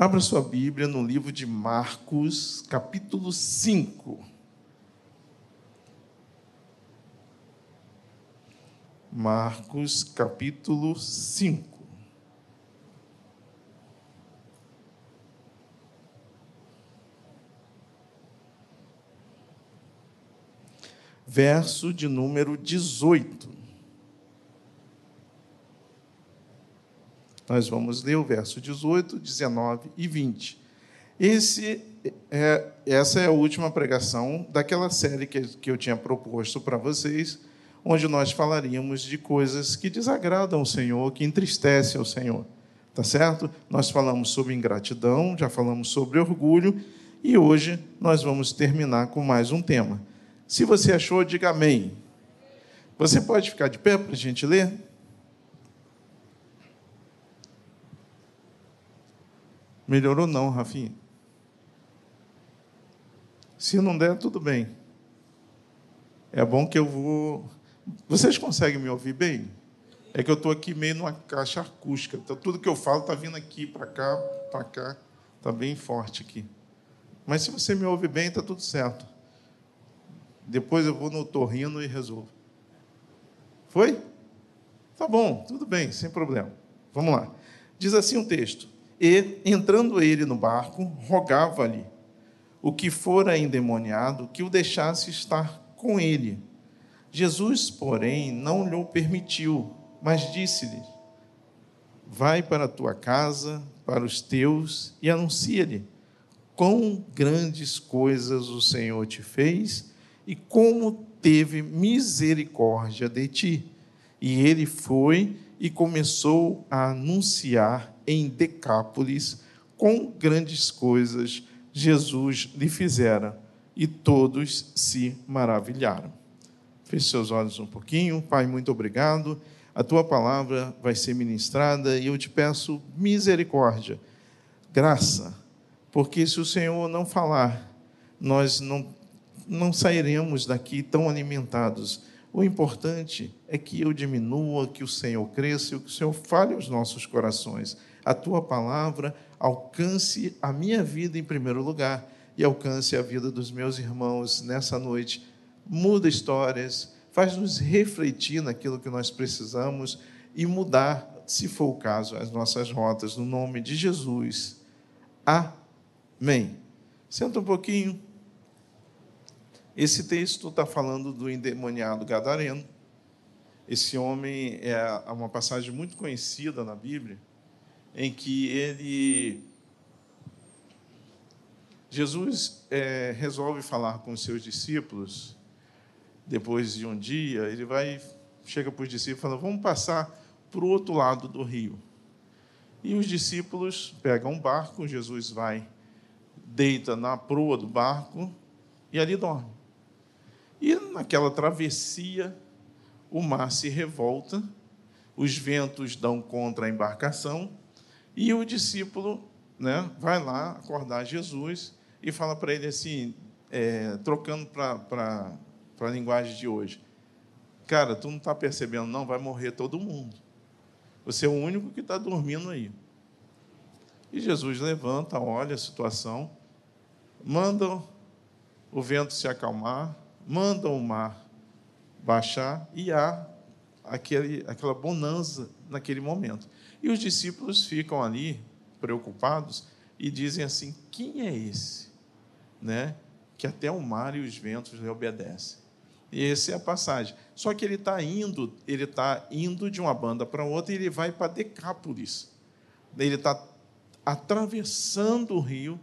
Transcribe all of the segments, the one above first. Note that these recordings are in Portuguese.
Abra sua Bíblia no livro de Marcos, capítulo 5. Marcos, capítulo 5. Verso de número 18. Nós vamos ler o verso 18, 19 e 20. Esse é, essa é a última pregação daquela série que, que eu tinha proposto para vocês, onde nós falaríamos de coisas que desagradam o Senhor, que entristecem o Senhor. Tá certo? Nós falamos sobre ingratidão, já falamos sobre orgulho, e hoje nós vamos terminar com mais um tema. Se você achou, diga amém. Você pode ficar de pé para a gente ler? Melhorou não, Rafinha? Se não der, tudo bem. É bom que eu vou. Vocês conseguem me ouvir bem? É que eu estou aqui meio numa caixa acústica. Então, tudo que eu falo está vindo aqui para cá, para cá. Está bem forte aqui. Mas se você me ouve bem, está tudo certo. Depois eu vou no torrino e resolvo. Foi? Tá bom, tudo bem, sem problema. Vamos lá. Diz assim o texto: e, entrando ele no barco, rogava-lhe o que fora endemoniado que o deixasse estar com ele. Jesus, porém, não lhe permitiu, mas disse-lhe: Vai para a tua casa, para os teus, e anuncia-lhe quão grandes coisas o Senhor te fez e como teve misericórdia de ti. E ele foi e começou a anunciar em Decápolis, com grandes coisas Jesus lhe fizera, e todos se maravilharam. Feche seus olhos um pouquinho. Pai, muito obrigado. A tua palavra vai ser ministrada e eu te peço misericórdia, graça, porque se o Senhor não falar, nós não, não sairemos daqui tão alimentados. O importante é que eu diminua, que o Senhor cresça e que o Senhor fale aos nossos corações a tua palavra alcance a minha vida em primeiro lugar e alcance a vida dos meus irmãos nessa noite. Muda histórias, faz-nos refletir naquilo que nós precisamos e mudar, se for o caso, as nossas rotas, no nome de Jesus. Amém. Senta um pouquinho. Esse texto está falando do endemoniado gadareno. Esse homem é uma passagem muito conhecida na Bíblia em que ele. Jesus é, resolve falar com os seus discípulos, depois de um dia, ele vai, chega para os discípulos e fala: Vamos passar para o outro lado do rio. E os discípulos pegam um barco, Jesus vai, deita na proa do barco e ali dorme. E naquela travessia, o mar se revolta, os ventos dão contra a embarcação e o discípulo né, vai lá acordar Jesus e fala para ele assim, é, trocando para a linguagem de hoje: Cara, tu não está percebendo, não, vai morrer todo mundo. Você é o único que está dormindo aí. E Jesus levanta, olha a situação, manda o vento se acalmar, manda o mar baixar e há aquele, aquela bonança naquele momento. E os discípulos ficam ali preocupados e dizem assim: quem é esse? Né? Que até o mar e os ventos lhe obedecem. E essa é a passagem. Só que ele está indo, ele está indo de uma banda para outra e ele vai para Decápolis. Ele está atravessando o rio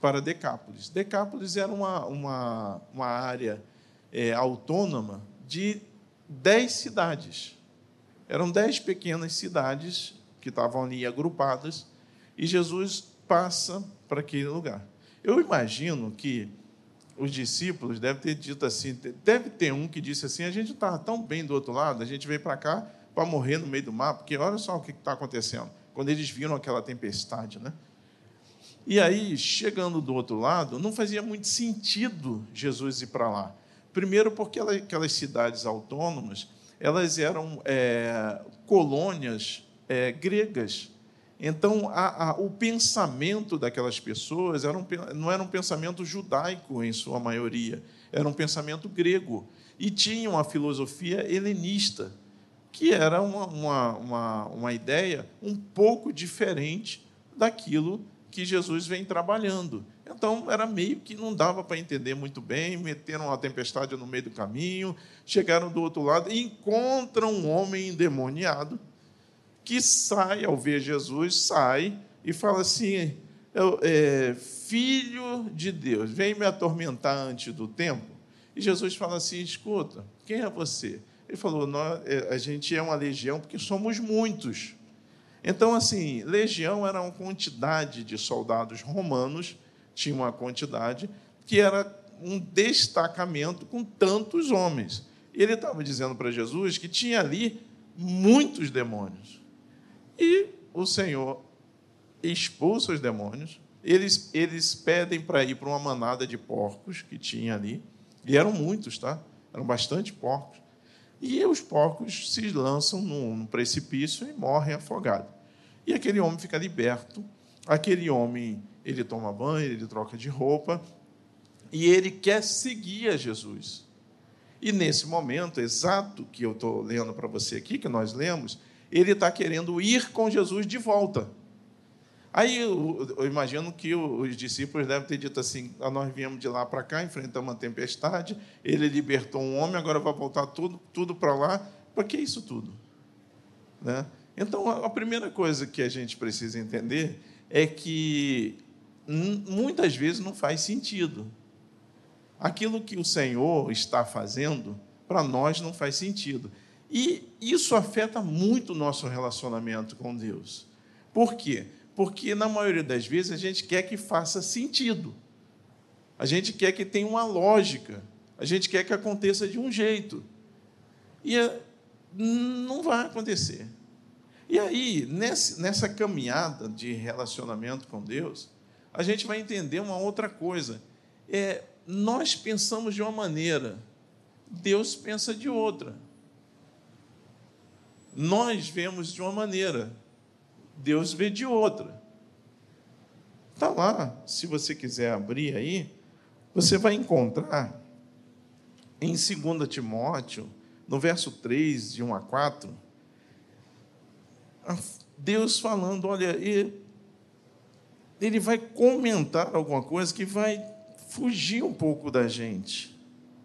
para Decápolis. Decápolis era uma, uma, uma área é, autônoma de dez cidades. Eram dez pequenas cidades que estavam ali agrupadas, e Jesus passa para aquele lugar. Eu imagino que os discípulos devem ter dito assim, deve ter um que disse assim, a gente estava tão bem do outro lado, a gente veio para cá para morrer no meio do mar, porque olha só o que está acontecendo, quando eles viram aquela tempestade, né? E aí, chegando do outro lado, não fazia muito sentido Jesus ir para lá. Primeiro, porque aquelas cidades autônomas, elas eram é, colônias é, gregas. Então, a, a, o pensamento daquelas pessoas era um, não era um pensamento judaico, em sua maioria, era um pensamento grego. E tinha uma filosofia helenista, que era uma, uma, uma, uma ideia um pouco diferente daquilo que Jesus vem trabalhando. Então, era meio que não dava para entender muito bem, meteram uma tempestade no meio do caminho, chegaram do outro lado e encontram um homem endemoniado que sai, ao ver Jesus, sai e fala assim: é, Filho de Deus, vem me atormentar antes do tempo. E Jesus fala assim: Escuta, quem é você? Ele falou: é, A gente é uma legião porque somos muitos. Então, assim, legião era uma quantidade de soldados romanos, tinha uma quantidade, que era um destacamento com tantos homens. E ele estava dizendo para Jesus que tinha ali muitos demônios. E o Senhor expulsa os demônios. Eles, eles pedem para ir para uma manada de porcos que tinha ali. E eram muitos, tá? Eram bastante porcos. E os porcos se lançam num precipício e morrem afogados. E aquele homem fica liberto. Aquele homem, ele toma banho, ele troca de roupa e ele quer seguir a Jesus. E nesse momento exato que eu estou lendo para você aqui, que nós lemos, ele está querendo ir com Jesus de volta. Aí eu, eu, imagino que os discípulos devem ter dito assim: ah, nós viemos de lá para cá, enfrentamos uma tempestade, ele libertou um homem, agora vai voltar tudo, tudo para lá. Para que isso tudo? Né? Então, a primeira coisa que a gente precisa entender é que muitas vezes não faz sentido. Aquilo que o Senhor está fazendo, para nós não faz sentido. E isso afeta muito o nosso relacionamento com Deus. Por quê? Porque, na maioria das vezes, a gente quer que faça sentido. A gente quer que tenha uma lógica. A gente quer que aconteça de um jeito. E é, não vai acontecer. E aí, nessa caminhada de relacionamento com Deus, a gente vai entender uma outra coisa. É, nós pensamos de uma maneira, Deus pensa de outra. Nós vemos de uma maneira, Deus vê de outra. Está lá, se você quiser abrir aí, você vai encontrar em 2 Timóteo, no verso 3, de 1 a 4, Deus falando: olha, ele vai comentar alguma coisa que vai fugir um pouco da gente,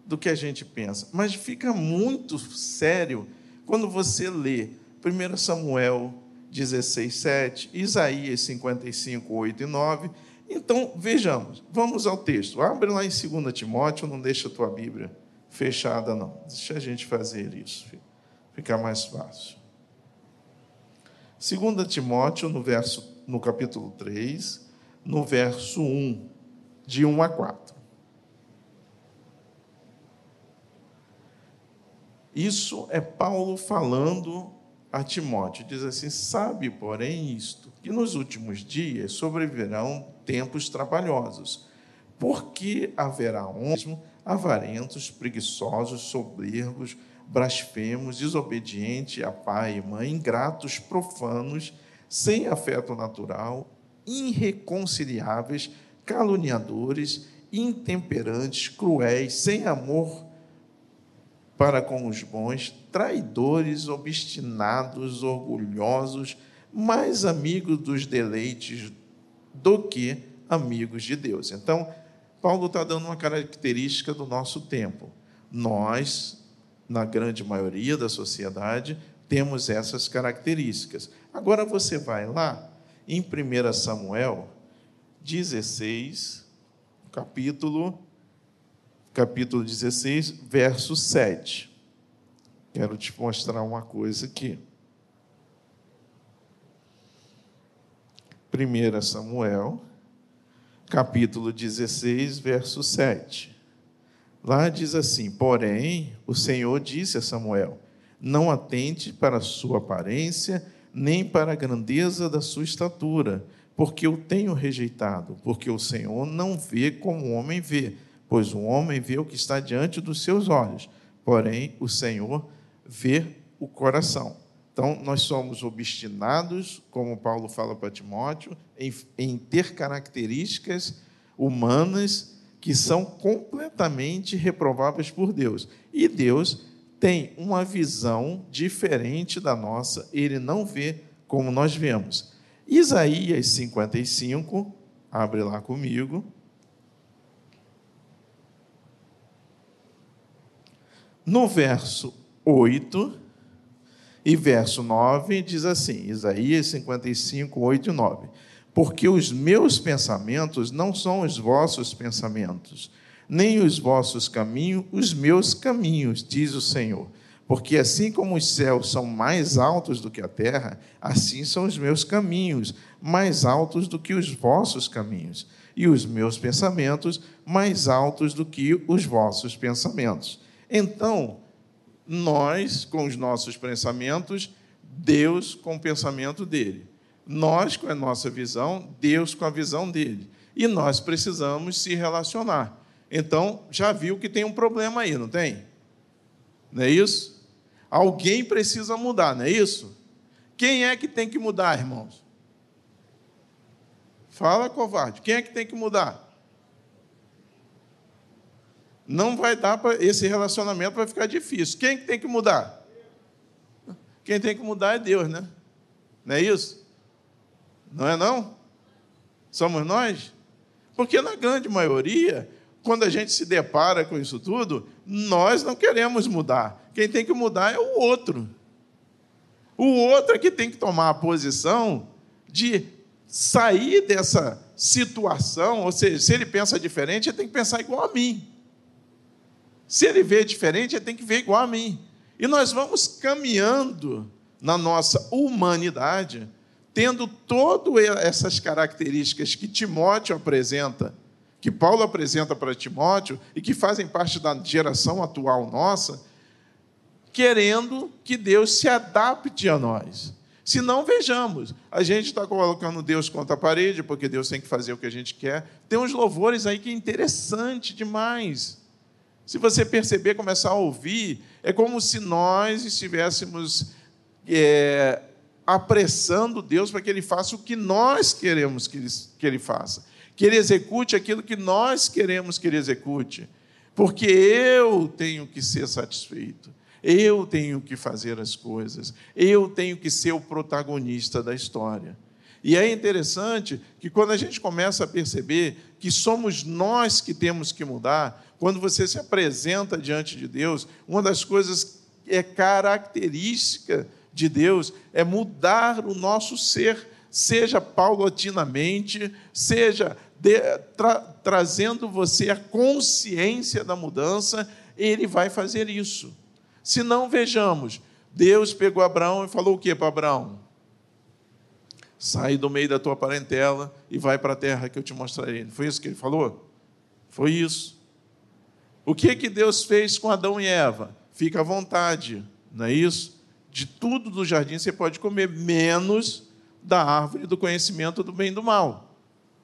do que a gente pensa, mas fica muito sério quando você lê 1 Samuel 16, 7, Isaías 55, 8 e 9. Então, vejamos, vamos ao texto. Abre lá em 2 Timóteo, não deixa a tua Bíblia fechada, não. Deixa a gente fazer isso, fica mais fácil. 2 Timóteo, no, verso, no capítulo 3, no verso 1, de 1 a 4. Isso é Paulo falando a Timóteo. Diz assim: Sabe, porém, isto, que nos últimos dias sobrevirão tempos trabalhosos, porque haverá homens avarentos, preguiçosos, soberbos, blasfemos, desobedientes a pai e mãe, ingratos, profanos, sem afeto natural, irreconciliáveis, caluniadores, intemperantes, cruéis, sem amor para com os bons, traidores, obstinados, orgulhosos, mais amigos dos deleites do que amigos de Deus. Então, Paulo está dando uma característica do nosso tempo. Nós, na grande maioria da sociedade, temos essas características. Agora você vai lá em 1 Samuel 16, capítulo capítulo 16, verso 7. Quero te mostrar uma coisa aqui. 1 Samuel, capítulo 16, verso 7. Lá diz assim: Porém, o Senhor disse a Samuel: Não atente para a sua aparência, nem para a grandeza da sua estatura, porque eu tenho rejeitado, porque o Senhor não vê como o homem vê pois o homem vê o que está diante dos seus olhos, porém o Senhor vê o coração. Então, nós somos obstinados, como Paulo fala para Timóteo, em, em ter características humanas que são completamente reprováveis por Deus. E Deus tem uma visão diferente da nossa, ele não vê como nós vemos. Isaías 55, abre lá comigo. No verso 8 e verso 9 diz assim: Isaías 55, 8 e 9. Porque os meus pensamentos não são os vossos pensamentos, nem os vossos caminhos, os meus caminhos, diz o Senhor. Porque assim como os céus são mais altos do que a terra, assim são os meus caminhos, mais altos do que os vossos caminhos, e os meus pensamentos mais altos do que os vossos pensamentos. Então, nós, com os nossos pensamentos, Deus com o pensamento dele. Nós com a nossa visão, Deus com a visão dele. E nós precisamos se relacionar. Então, já viu que tem um problema aí, não tem? Não é isso? Alguém precisa mudar, não é isso? Quem é que tem que mudar, irmãos? Fala, covarde. Quem é que tem que mudar? Não vai dar para esse relacionamento vai ficar difícil. Quem tem que mudar? Quem tem que mudar é Deus, né? Não é isso? Não é não? Somos nós? Porque na grande maioria, quando a gente se depara com isso tudo, nós não queremos mudar. Quem tem que mudar é o outro. O outro é que tem que tomar a posição de sair dessa situação, ou seja, se ele pensa diferente, ele tem que pensar igual a mim. Se ele vê diferente, ele tem que ver igual a mim. E nós vamos caminhando na nossa humanidade, tendo todas essas características que Timóteo apresenta, que Paulo apresenta para Timóteo e que fazem parte da geração atual nossa, querendo que Deus se adapte a nós. Se não, vejamos, a gente está colocando Deus contra a parede, porque Deus tem que fazer o que a gente quer. Tem uns louvores aí que é interessante demais. Se você perceber, começar a ouvir, é como se nós estivéssemos é, apressando Deus para que Ele faça o que nós queremos que ele, que ele faça. Que Ele execute aquilo que nós queremos que Ele execute. Porque eu tenho que ser satisfeito. Eu tenho que fazer as coisas. Eu tenho que ser o protagonista da história. E é interessante que quando a gente começa a perceber que somos nós que temos que mudar, quando você se apresenta diante de Deus, uma das coisas que é característica de Deus é mudar o nosso ser, seja paulatinamente, seja de, tra, trazendo você a consciência da mudança, ele vai fazer isso. Se não, vejamos, Deus pegou Abraão e falou o que para Abraão? Sai do meio da tua parentela e vai para a terra que eu te mostrarei. Foi isso que ele falou? Foi isso. O que que Deus fez com Adão e Eva? Fica à vontade, não é isso? De tudo do jardim você pode comer, menos da árvore do conhecimento do bem e do mal.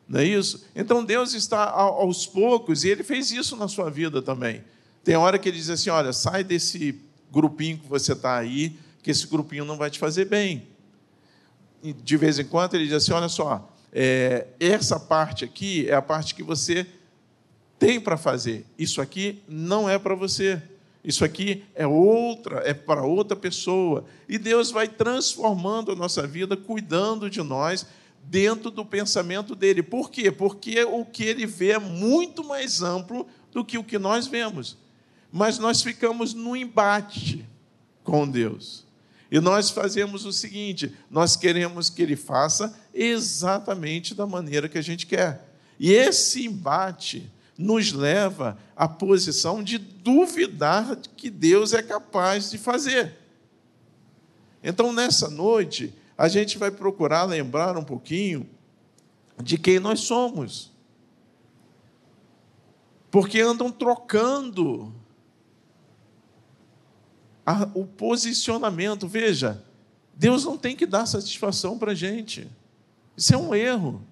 Não é isso? Então Deus está aos poucos, e Ele fez isso na sua vida também. Tem hora que Ele diz assim: olha, sai desse grupinho que você está aí, que esse grupinho não vai te fazer bem. E de vez em quando Ele diz assim: olha só, é, essa parte aqui é a parte que você tem para fazer. Isso aqui não é para você. Isso aqui é outra, é para outra pessoa. E Deus vai transformando a nossa vida, cuidando de nós dentro do pensamento dele. Por quê? Porque o que ele vê é muito mais amplo do que o que nós vemos. Mas nós ficamos no embate com Deus. E nós fazemos o seguinte: nós queremos que ele faça exatamente da maneira que a gente quer. E esse embate nos leva à posição de duvidar que Deus é capaz de fazer. Então, nessa noite, a gente vai procurar lembrar um pouquinho de quem nós somos. Porque andam trocando a, o posicionamento. Veja, Deus não tem que dar satisfação para a gente. Isso é um erro.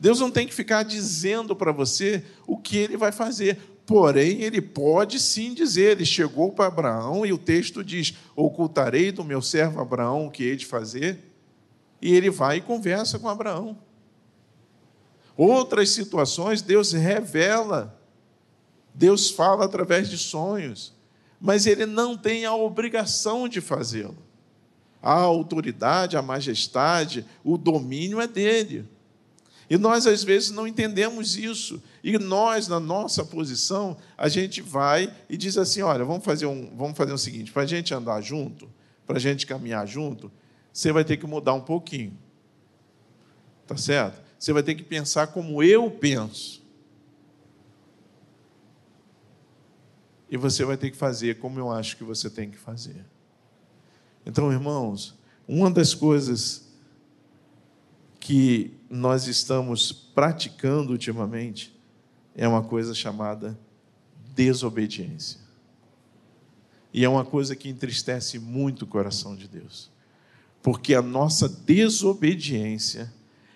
Deus não tem que ficar dizendo para você o que ele vai fazer. Porém, ele pode sim dizer, ele chegou para Abraão e o texto diz: Ocultarei do meu servo Abraão o que hei de fazer. E ele vai e conversa com Abraão. Outras situações, Deus revela, Deus fala através de sonhos, mas ele não tem a obrigação de fazê-lo. A autoridade, a majestade, o domínio é dele. E nós, às vezes, não entendemos isso. E nós, na nossa posição, a gente vai e diz assim: olha, vamos fazer, um, vamos fazer o seguinte: para a gente andar junto, para a gente caminhar junto, você vai ter que mudar um pouquinho. Tá certo? Você vai ter que pensar como eu penso. E você vai ter que fazer como eu acho que você tem que fazer. Então, irmãos, uma das coisas que nós estamos praticando ultimamente é uma coisa chamada desobediência. E é uma coisa que entristece muito o coração de Deus. Porque a nossa desobediência,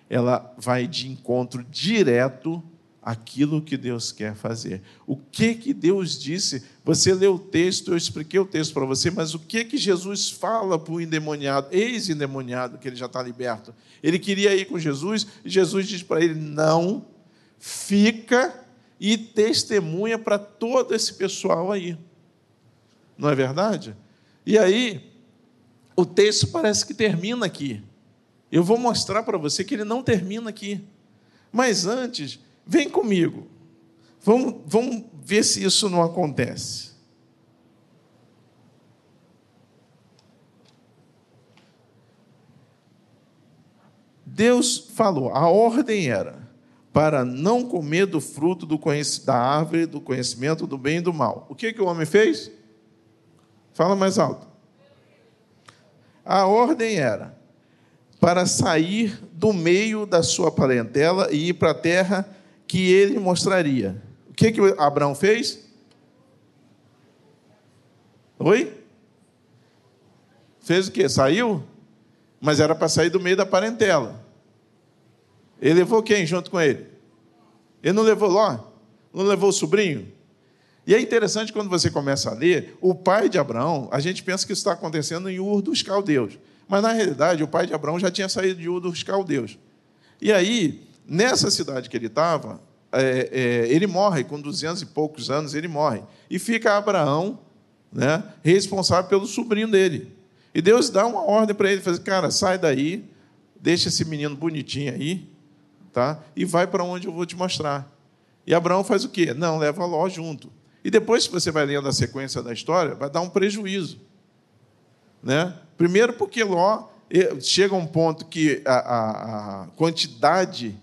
ela vai de encontro direto aquilo que Deus quer fazer. O que que Deus disse? Você leu o texto, eu expliquei o texto para você, mas o que que Jesus fala para o endemoniado, ex-endemoniado, que ele já está liberto? Ele queria ir com Jesus, e Jesus diz para ele: não, fica e testemunha para todo esse pessoal aí. Não é verdade? E aí, o texto parece que termina aqui. Eu vou mostrar para você que ele não termina aqui. Mas antes, Vem comigo. Vamos, vamos ver se isso não acontece. Deus falou, a ordem era para não comer do fruto do da árvore do conhecimento do bem e do mal. O que, que o homem fez? Fala mais alto. A ordem era para sair do meio da sua parentela e ir para a terra que ele mostraria. O que, que Abraão fez? Oi? Fez o quê? Saiu? Mas era para sair do meio da parentela. Ele levou quem junto com ele? Ele não levou Ló? Não levou o sobrinho? E é interessante quando você começa a ler, o pai de Abraão, a gente pensa que isso está acontecendo em Ur dos Caldeus. Mas, na realidade, o pai de Abraão já tinha saído de Ur dos Caldeus. E aí, Nessa cidade que ele estava, é, é, ele morre, com duzentos e poucos anos, ele morre. E fica Abraão né, responsável pelo sobrinho dele. E Deus dá uma ordem para ele, faz, cara, sai daí, deixa esse menino bonitinho aí, tá? E vai para onde eu vou te mostrar. E Abraão faz o quê? Não, leva Ló junto. E depois, se você vai lendo a sequência da história, vai dar um prejuízo. Né? Primeiro, porque Ló chega a um ponto que a, a, a quantidade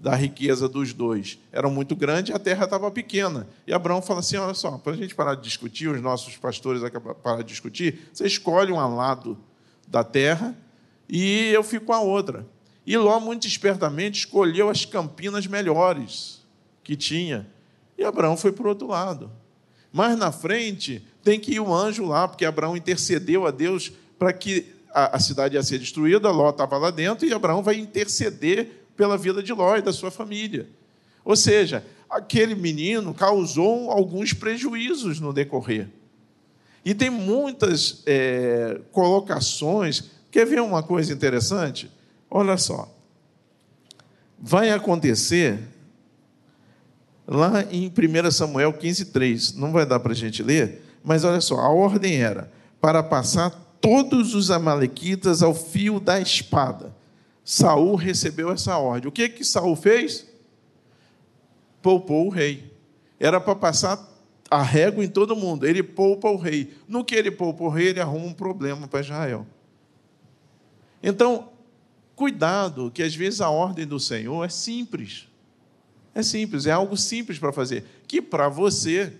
da riqueza dos dois era muito grande e a terra estava pequena. E Abraão fala assim: olha só, para a gente parar de discutir, os nossos pastores parar de discutir, você escolhe um lado da terra e eu fico a outra. E Ló, muito espertamente, escolheu as campinas melhores que tinha. E Abraão foi para o outro lado. Mais na frente, tem que ir o anjo lá, porque Abraão intercedeu a Deus para que a, cidade ia ser destruída, Ló estava lá dentro, e Abraão vai interceder pela vida de Ló e da sua família. Ou seja, aquele menino causou alguns prejuízos no decorrer. E tem muitas é, colocações. Quer ver uma coisa interessante? Olha só. Vai acontecer lá em 1 Samuel 15,3. Não vai dar para a gente ler, mas olha só, a ordem era para passar todos os amalequitas ao fio da espada. Saul recebeu essa ordem. O que que Saul fez? Poupou o rei. Era para passar a régua em todo mundo. Ele poupa o rei. No que ele poupa o rei, ele arruma um problema para Israel. Então, cuidado, que às vezes a ordem do Senhor é simples. É simples, é algo simples para fazer, que para você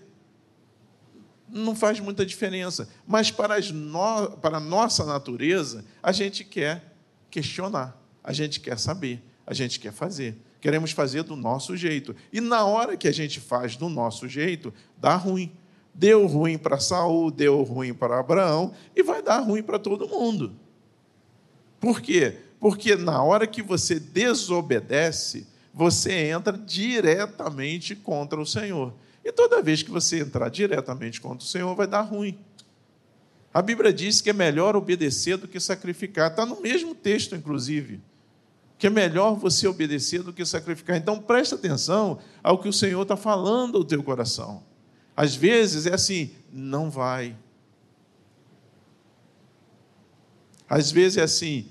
não faz muita diferença, mas para, no... para a nossa natureza, a gente quer questionar. A gente quer saber, a gente quer fazer. Queremos fazer do nosso jeito. E na hora que a gente faz do nosso jeito, dá ruim. Deu ruim para Saul, deu ruim para Abraão e vai dar ruim para todo mundo. Por quê? Porque na hora que você desobedece, você entra diretamente contra o Senhor. E toda vez que você entrar diretamente contra o Senhor, vai dar ruim. A Bíblia diz que é melhor obedecer do que sacrificar. Está no mesmo texto, inclusive. Que é melhor você obedecer do que sacrificar. Então preste atenção ao que o Senhor está falando ao teu coração. Às vezes é assim, não vai. Às vezes é assim,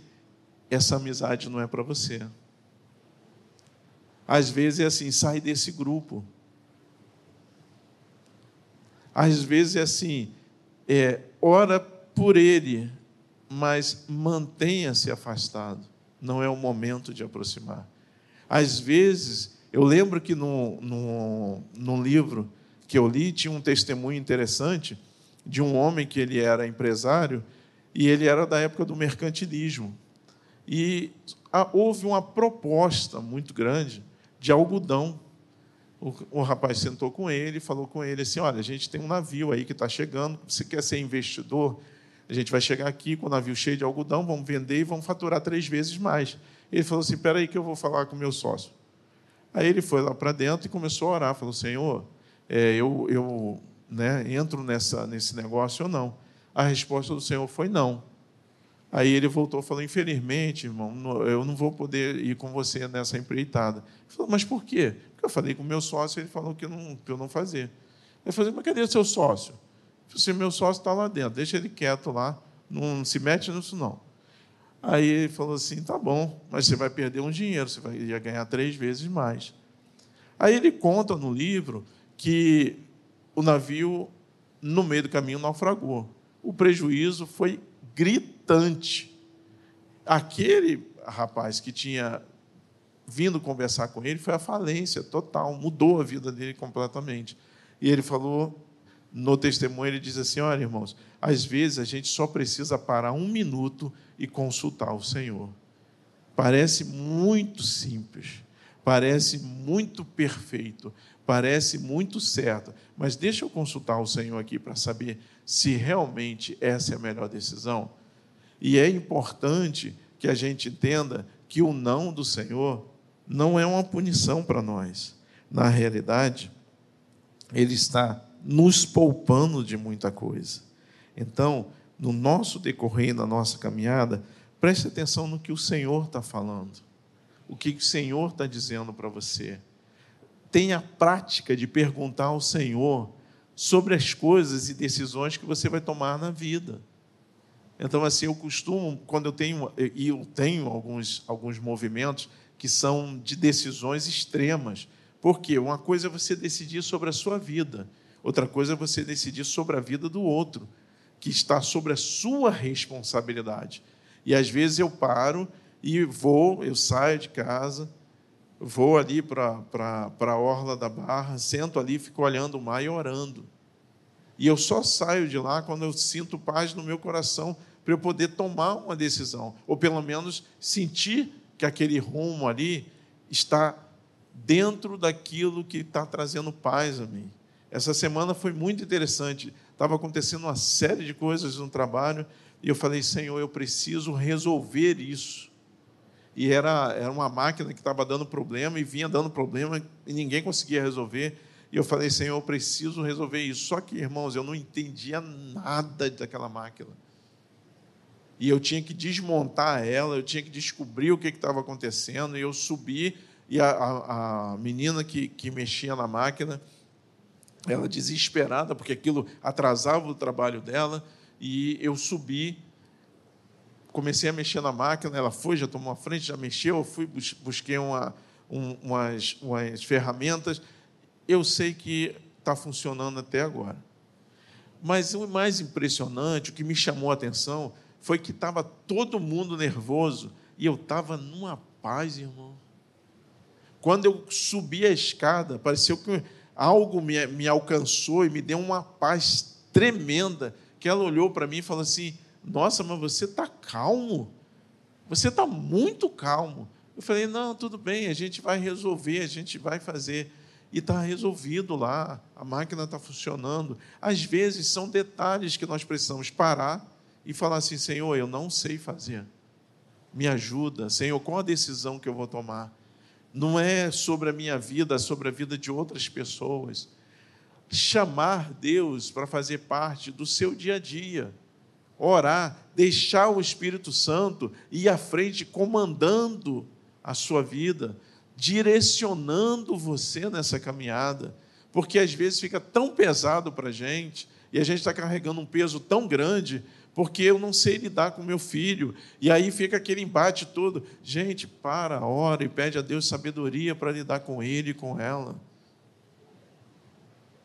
essa amizade não é para você. Às vezes é assim, sai desse grupo. Às vezes é assim, é, ora por ele, mas mantenha-se afastado. Não é o momento de aproximar. Às vezes, eu lembro que no, no, livro que eu li, tinha um testemunho interessante de um homem que ele era empresário e ele era da época do mercantilismo. E houve uma proposta muito grande de algodão o, o rapaz sentou com ele e falou com ele assim: Olha, a gente tem um navio aí que está chegando, você quer ser investidor? A gente vai chegar aqui com o navio cheio de algodão, vamos vender e vamos faturar três vezes mais. Ele falou assim: Espera aí que eu vou falar com o meu sócio. Aí ele foi lá para dentro e começou a orar. Falou: Senhor, é, eu, eu né, entro nessa, nesse negócio ou não? A resposta do Senhor foi não. Aí ele voltou e falou: Infelizmente, irmão, eu não vou poder ir com você nessa empreitada. Ele falou: Mas por quê? Porque eu falei com o meu sócio, ele falou que eu não, que eu não fazia. Eu falei, mas cadê o seu sócio? Falei, meu sócio está lá dentro, deixa ele quieto lá, não se mete nisso não. Aí ele falou assim, tá bom, mas você vai perder um dinheiro, você vai ganhar três vezes mais. Aí ele conta no livro que o navio, no meio do caminho, naufragou. O prejuízo foi gritante. Aquele rapaz que tinha vindo conversar com ele foi a falência total, mudou a vida dele completamente. E ele falou, no testemunho, ele diz assim: Olha, irmãos, às vezes a gente só precisa parar um minuto e consultar o Senhor. Parece muito simples, parece muito perfeito, parece muito certo, mas deixa eu consultar o Senhor aqui para saber se realmente essa é a melhor decisão. E é importante que a gente entenda que o não do Senhor não é uma punição para nós. Na realidade, ele está nos poupando de muita coisa. Então, no nosso decorrer, na nossa caminhada, preste atenção no que o Senhor está falando, o que o Senhor está dizendo para você. Tenha a prática de perguntar ao Senhor sobre as coisas e decisões que você vai tomar na vida. Então, assim, eu costumo, quando eu tenho, e eu tenho alguns, alguns movimentos, que são de decisões extremas. Porque uma coisa é você decidir sobre a sua vida, outra coisa é você decidir sobre a vida do outro, que está sobre a sua responsabilidade. E às vezes eu paro e vou, eu saio de casa, vou ali para a orla da barra, sento ali, fico olhando o mar e orando. E eu só saio de lá quando eu sinto paz no meu coração para eu poder tomar uma decisão, ou pelo menos sentir que aquele rumo ali está dentro daquilo que está trazendo paz a mim. Essa semana foi muito interessante. Estava acontecendo uma série de coisas no trabalho e eu falei, Senhor, eu preciso resolver isso. E era, era uma máquina que estava dando problema e vinha dando problema e ninguém conseguia resolver. E eu falei, Senhor, eu preciso resolver isso. Só que, irmãos, eu não entendia nada daquela máquina e eu tinha que desmontar ela, eu tinha que descobrir o que estava acontecendo, e eu subi, e a, a, a menina que, que mexia na máquina, ela desesperada, porque aquilo atrasava o trabalho dela, e eu subi, comecei a mexer na máquina, ela foi, já tomou a frente, já mexeu, eu fui, busquei uma, um, umas, umas ferramentas, eu sei que está funcionando até agora. Mas o mais impressionante, o que me chamou a atenção, foi que estava todo mundo nervoso e eu estava numa paz, irmão. Quando eu subi a escada, pareceu que algo me, me alcançou e me deu uma paz tremenda. Que ela olhou para mim e falou assim: Nossa, mas você está calmo. Você está muito calmo. Eu falei: Não, tudo bem, a gente vai resolver, a gente vai fazer. E está resolvido lá, a máquina está funcionando. Às vezes são detalhes que nós precisamos parar e falar assim: Senhor, eu não sei fazer, me ajuda, Senhor, qual a decisão que eu vou tomar? Não é sobre a minha vida, é sobre a vida de outras pessoas. chamar Deus para fazer parte do seu dia a dia. Orar, deixar o Espírito Santo ir à frente, comandando a sua vida, direcionando você nessa caminhada. Porque às vezes fica tão pesado para a gente, e a gente está carregando um peso tão grande, porque eu não sei lidar com meu filho. E aí fica aquele embate todo. Gente, para, ora e pede a Deus sabedoria para lidar com ele e com ela.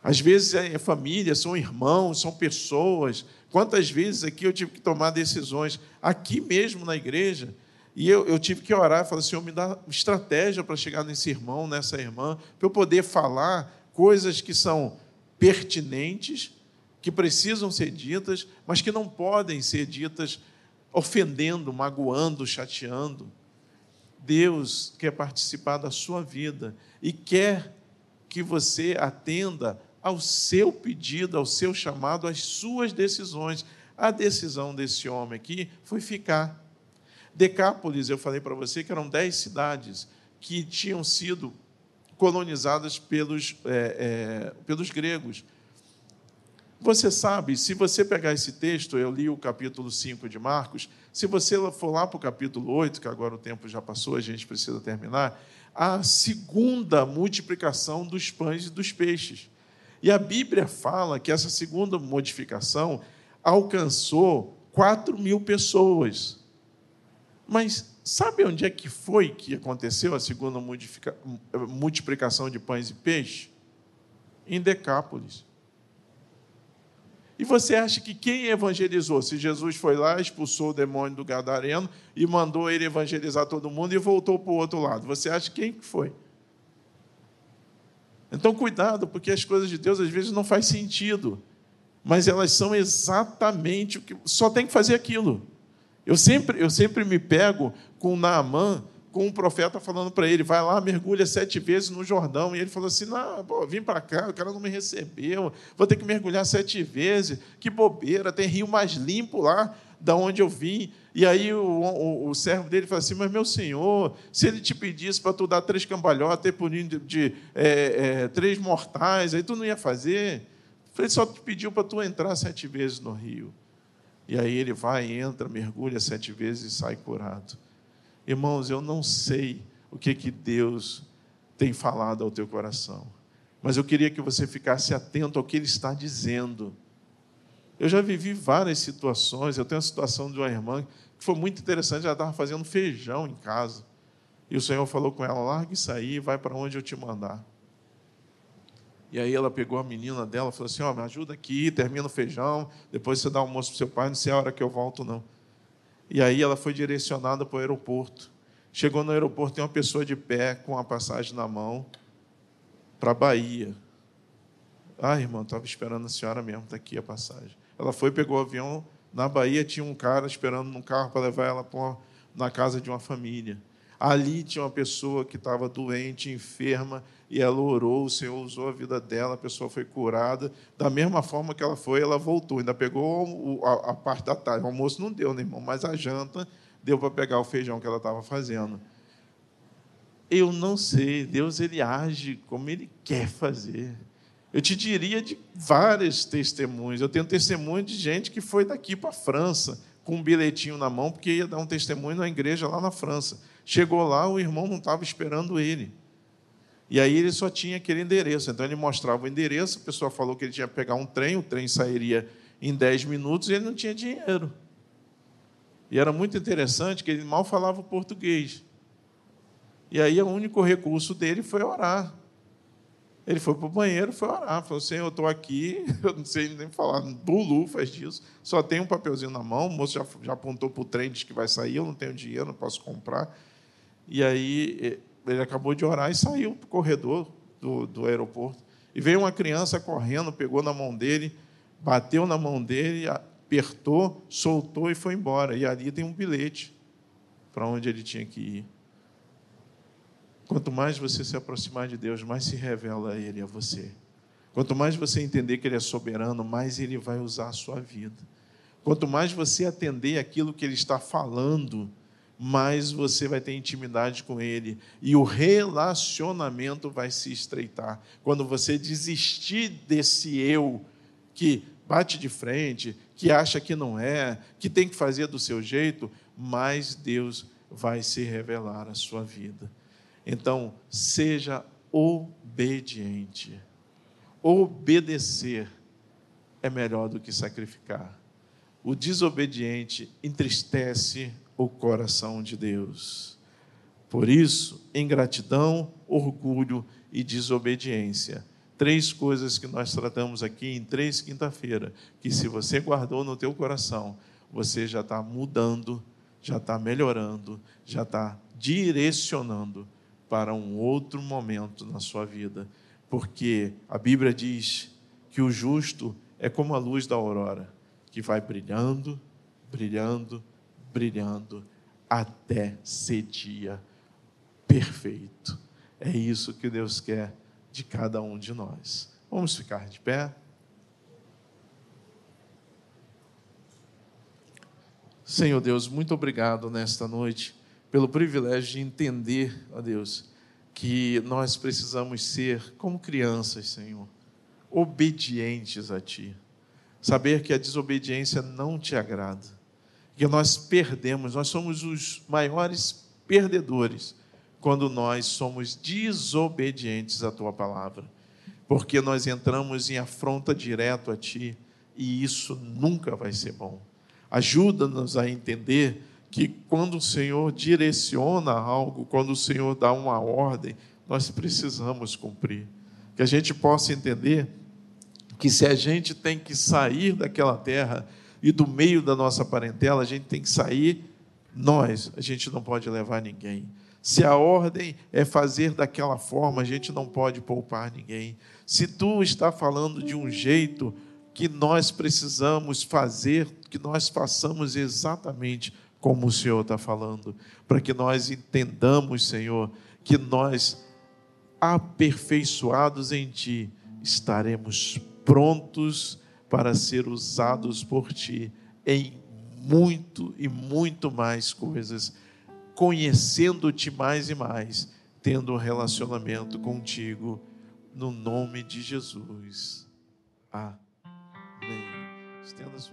Às vezes é família, são irmãos, são pessoas. Quantas vezes aqui eu tive que tomar decisões, aqui mesmo na igreja, e eu, eu tive que orar e falar: Senhor, me dá estratégia para chegar nesse irmão, nessa irmã, para eu poder falar coisas que são pertinentes, que precisam ser ditas, mas que não podem ser ditas ofendendo, magoando, chateando. Deus quer participar da sua vida e quer que você atenda ao seu pedido, ao seu chamado, às suas decisões. A decisão desse homem aqui foi ficar. Decápolis, eu falei para você que eram dez cidades que tinham sido colonizadas pelos, é, é, pelos gregos. Você sabe, se você pegar esse texto, eu li o capítulo 5 de Marcos, se você for lá para o capítulo 8, que agora o tempo já passou, a gente precisa terminar, a segunda multiplicação dos pães e dos peixes. E a Bíblia fala que essa segunda modificação alcançou 4 mil pessoas. Mas sabe onde é que foi que aconteceu a segunda multiplicação de pães e peixes? Em Decápolis. E você acha que quem evangelizou? Se Jesus foi lá, expulsou o demônio do Gadareno e mandou ele evangelizar todo mundo e voltou para o outro lado. Você acha quem foi? Então, cuidado, porque as coisas de Deus às vezes não faz sentido, mas elas são exatamente o que só tem que fazer aquilo. Eu sempre, eu sempre me pego com Naamã, com um profeta falando para ele, vai lá, mergulha sete vezes no Jordão. E ele falou assim: não, pô, vim para cá, o cara não me recebeu, vou ter que mergulhar sete vezes. Que bobeira, tem rio mais limpo lá da onde eu vim. E aí o, o, o, servo dele fala assim: Mas meu senhor, se ele te pedisse para tu dar três cambalhotas, punindo de, de é, é, três mortais, aí tu não ia fazer? Ele só te pediu para tu entrar sete vezes no rio. E aí ele vai, entra, mergulha sete vezes e sai curado. Irmãos, eu não sei o que, que Deus tem falado ao teu coração, mas eu queria que você ficasse atento ao que Ele está dizendo. Eu já vivi várias situações. Eu tenho a situação de uma irmã que foi muito interessante. Ela estava fazendo feijão em casa. E o Senhor falou com ela: larga isso aí, vai para onde eu te mandar. E aí ela pegou a menina dela e falou assim: Ó, oh, me ajuda aqui, termina o feijão, depois você dá almoço para seu pai, não sei a hora que eu volto, não. E aí ela foi direcionada para o aeroporto. Chegou no aeroporto, tem uma pessoa de pé com a passagem na mão para a Bahia. Ah, irmão, estava esperando a senhora mesmo, está aqui a passagem. Ela foi, pegou o avião. Na Bahia tinha um cara esperando no carro para levar ela para na casa de uma família. Ali tinha uma pessoa que estava doente, enferma, e ela orou, o Senhor usou a vida dela, a pessoa foi curada. Da mesma forma que ela foi, ela voltou. Ainda pegou a, a parte da tarde. O almoço não deu, né, irmão? Mas a janta deu para pegar o feijão que ela estava fazendo. Eu não sei, Deus ele age como ele quer fazer. Eu te diria de vários testemunhos. Eu tenho testemunho de gente que foi daqui para a França com um bilhetinho na mão, porque ia dar um testemunho na igreja lá na França. Chegou lá, o irmão não estava esperando ele. E aí ele só tinha aquele endereço. Então ele mostrava o endereço, a pessoa falou que ele tinha que pegar um trem, o trem sairia em 10 minutos e ele não tinha dinheiro. E era muito interessante que ele mal falava português. E aí o único recurso dele foi orar. Ele foi para o banheiro, foi orar, falou: Senhor, eu estou aqui, eu não sei nem falar, Bulu faz disso, só tem um papelzinho na mão, o moço já, já apontou para o trem, diz que vai sair, eu não tenho dinheiro, não posso comprar. E aí ele acabou de orar e saiu para o corredor do, do aeroporto. E veio uma criança correndo, pegou na mão dele, bateu na mão dele, apertou, soltou e foi embora. E ali tem um bilhete para onde ele tinha que ir. Quanto mais você se aproximar de Deus, mais se revela Ele a você. Quanto mais você entender que Ele é soberano, mais Ele vai usar a sua vida. Quanto mais você atender aquilo que Ele está falando, mais você vai ter intimidade com Ele e o relacionamento vai se estreitar. Quando você desistir desse eu que bate de frente, que acha que não é, que tem que fazer do seu jeito, mais Deus vai se revelar à sua vida. Então, seja obediente. Obedecer é melhor do que sacrificar. O desobediente entristece o coração de Deus. Por isso, ingratidão, orgulho e desobediência. Três coisas que nós tratamos aqui em três quinta-feira, que se você guardou no teu coração, você já está mudando, já está melhorando, já está direcionando para um outro momento na sua vida. Porque a Bíblia diz que o justo é como a luz da aurora, que vai brilhando, brilhando, brilhando até ser dia perfeito. É isso que Deus quer de cada um de nós. Vamos ficar de pé. Senhor Deus, muito obrigado nesta noite pelo privilégio de entender, ó Deus, que nós precisamos ser como crianças, Senhor, obedientes a Ti. Saber que a desobediência não te agrada que nós perdemos, nós somos os maiores perdedores quando nós somos desobedientes à tua palavra, porque nós entramos em afronta direto a ti e isso nunca vai ser bom. Ajuda-nos a entender que quando o Senhor direciona algo, quando o Senhor dá uma ordem, nós precisamos cumprir. Que a gente possa entender que se a gente tem que sair daquela terra, e do meio da nossa parentela, a gente tem que sair nós, a gente não pode levar ninguém. Se a ordem é fazer daquela forma, a gente não pode poupar ninguém. Se tu está falando de um jeito que nós precisamos fazer, que nós façamos exatamente como o Senhor está falando, para que nós entendamos, Senhor, que nós, aperfeiçoados em Ti, estaremos prontos para ser usados por ti em muito e muito mais coisas, conhecendo-te mais e mais, tendo um relacionamento contigo, no nome de Jesus. Amém. Estenda sua